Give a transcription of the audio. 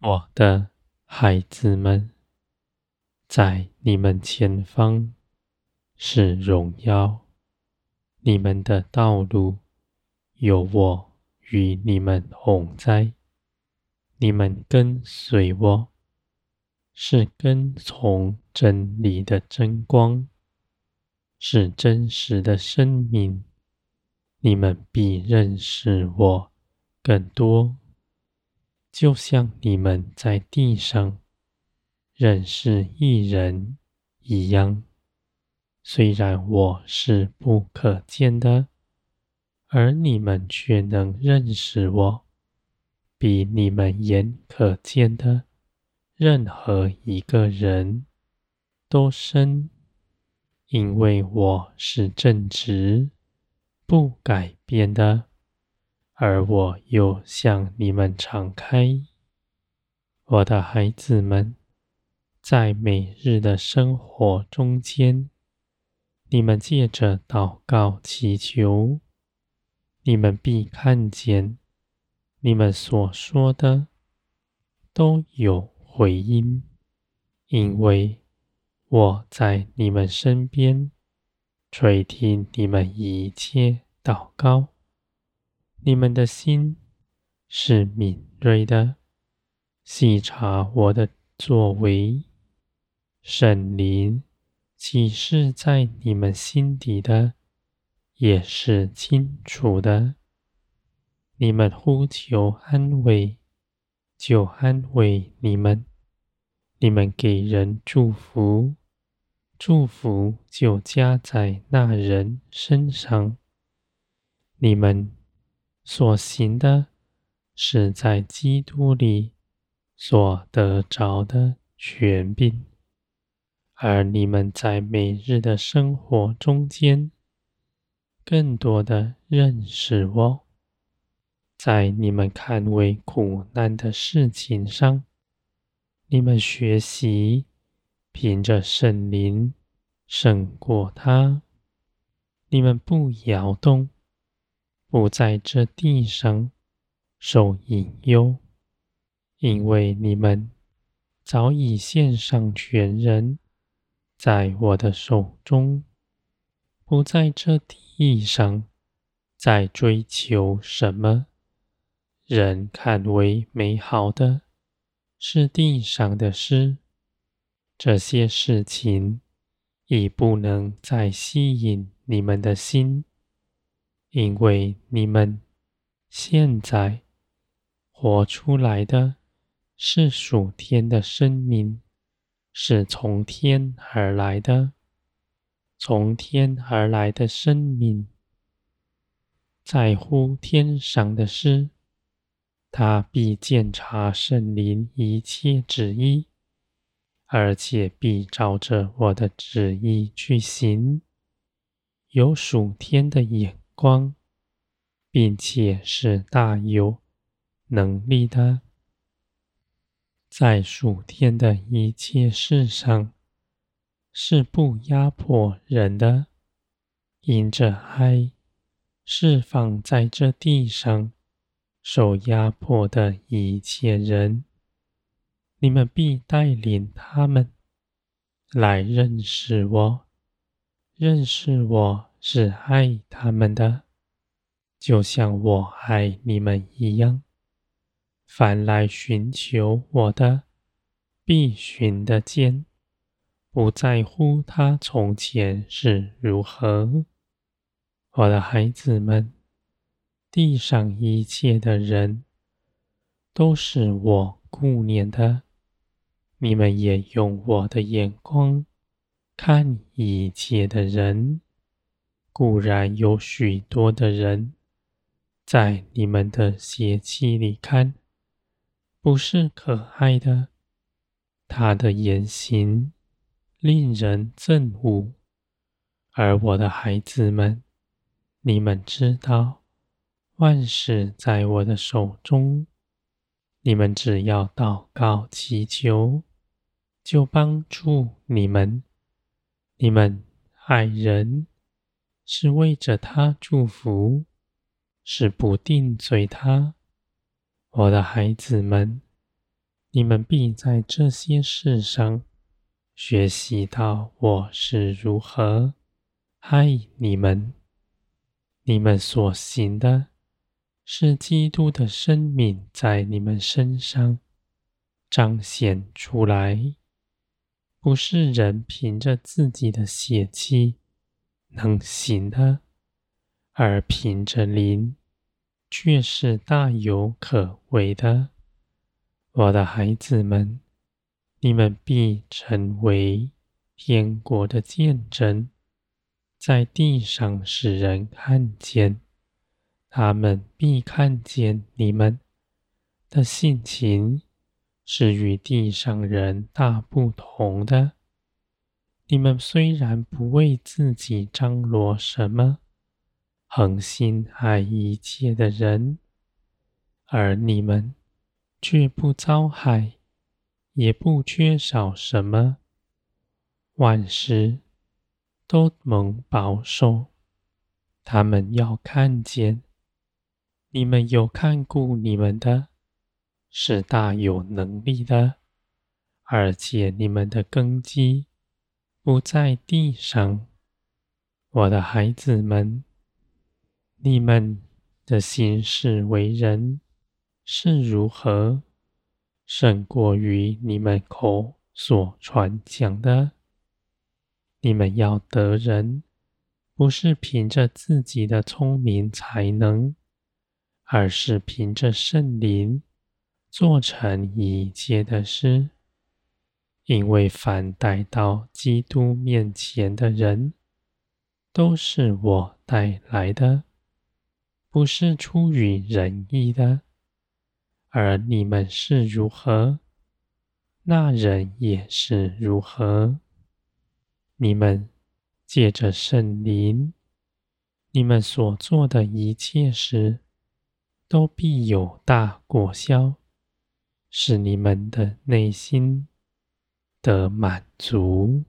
我的孩子们，在你们前方是荣耀，你们的道路有我与你们同在，你们跟随我，是跟从真理的真光，是真实的生命，你们必认识我更多。就像你们在地上认识一人一样，虽然我是不可见的，而你们却能认识我，比你们眼可见的任何一个人都深，因为我是正直、不改变的。而我又向你们敞开，我的孩子们，在每日的生活中间，你们借着祷告祈求，你们必看见，你们所说的都有回音，因为我在你们身边，垂听你们一切祷告。你们的心是敏锐的，细察我的作为，圣灵启示在你们心底的，也是清楚的。你们呼求安慰，就安慰你们；你们给人祝福，祝福就加在那人身上。你们。所行的，是在基督里所得着的权柄，而你们在每日的生活中间，更多的认识我，在你们看为苦难的事情上，你们学习凭着圣灵胜过它，你们不摇动。不在这地上受隐忧，因为你们早已献上全人，在我的手中，不在这地上再追求什么。人看为美好的，是地上的事，这些事情已不能再吸引你们的心。因为你们现在活出来的是属天的生命，是从天而来的，从天而来的生命，在乎天上的事，他必鉴察圣灵一切旨意，而且必照着我的旨意去行，有属天的眼光，并且是大有能力的，在属天的一切事上是不压迫人的，因着爱释放在这地上受压迫的一切人，你们必带领他们来认识我，认识我。是爱他们的，就像我爱你们一样。凡来寻求我的，必寻得见，不在乎他从前是如何。我的孩子们，地上一切的人，都是我顾念的。你们也用我的眼光看一切的人。固然有许多的人，在你们的邪气里看，不是可爱的，他的言行令人憎恶。而我的孩子们，你们知道，万事在我的手中，你们只要祷告祈求，就帮助你们。你们爱人。是为着他祝福，是不定罪他。我的孩子们，你们必在这些事上学习到我是如何爱你们。你们所行的，是基督的生命在你们身上彰显出来，不是人凭着自己的血气能行的，而凭着灵，却是大有可为的。我的孩子们，你们必成为天国的见证。在地上使人看见，他们必看见你们的性情是与地上人大不同的。你们虽然不为自己张罗什么，恒心爱一切的人，而你们却不遭害，也不缺少什么，万事。都蒙保守，他们要看见你们有看顾你们的，是大有能力的，而且你们的根基不在地上。我的孩子们，你们的行事为人是如何，胜过于你们口所传讲的。你们要得人，不是凭着自己的聪明才能，而是凭着圣灵做成一切的事。因为凡带到基督面前的人，都是我带来的，不是出于仁义的。而你们是如何，那人也是如何。你们借着圣灵，你们所做的一切事，都必有大果效，使你们的内心的满足。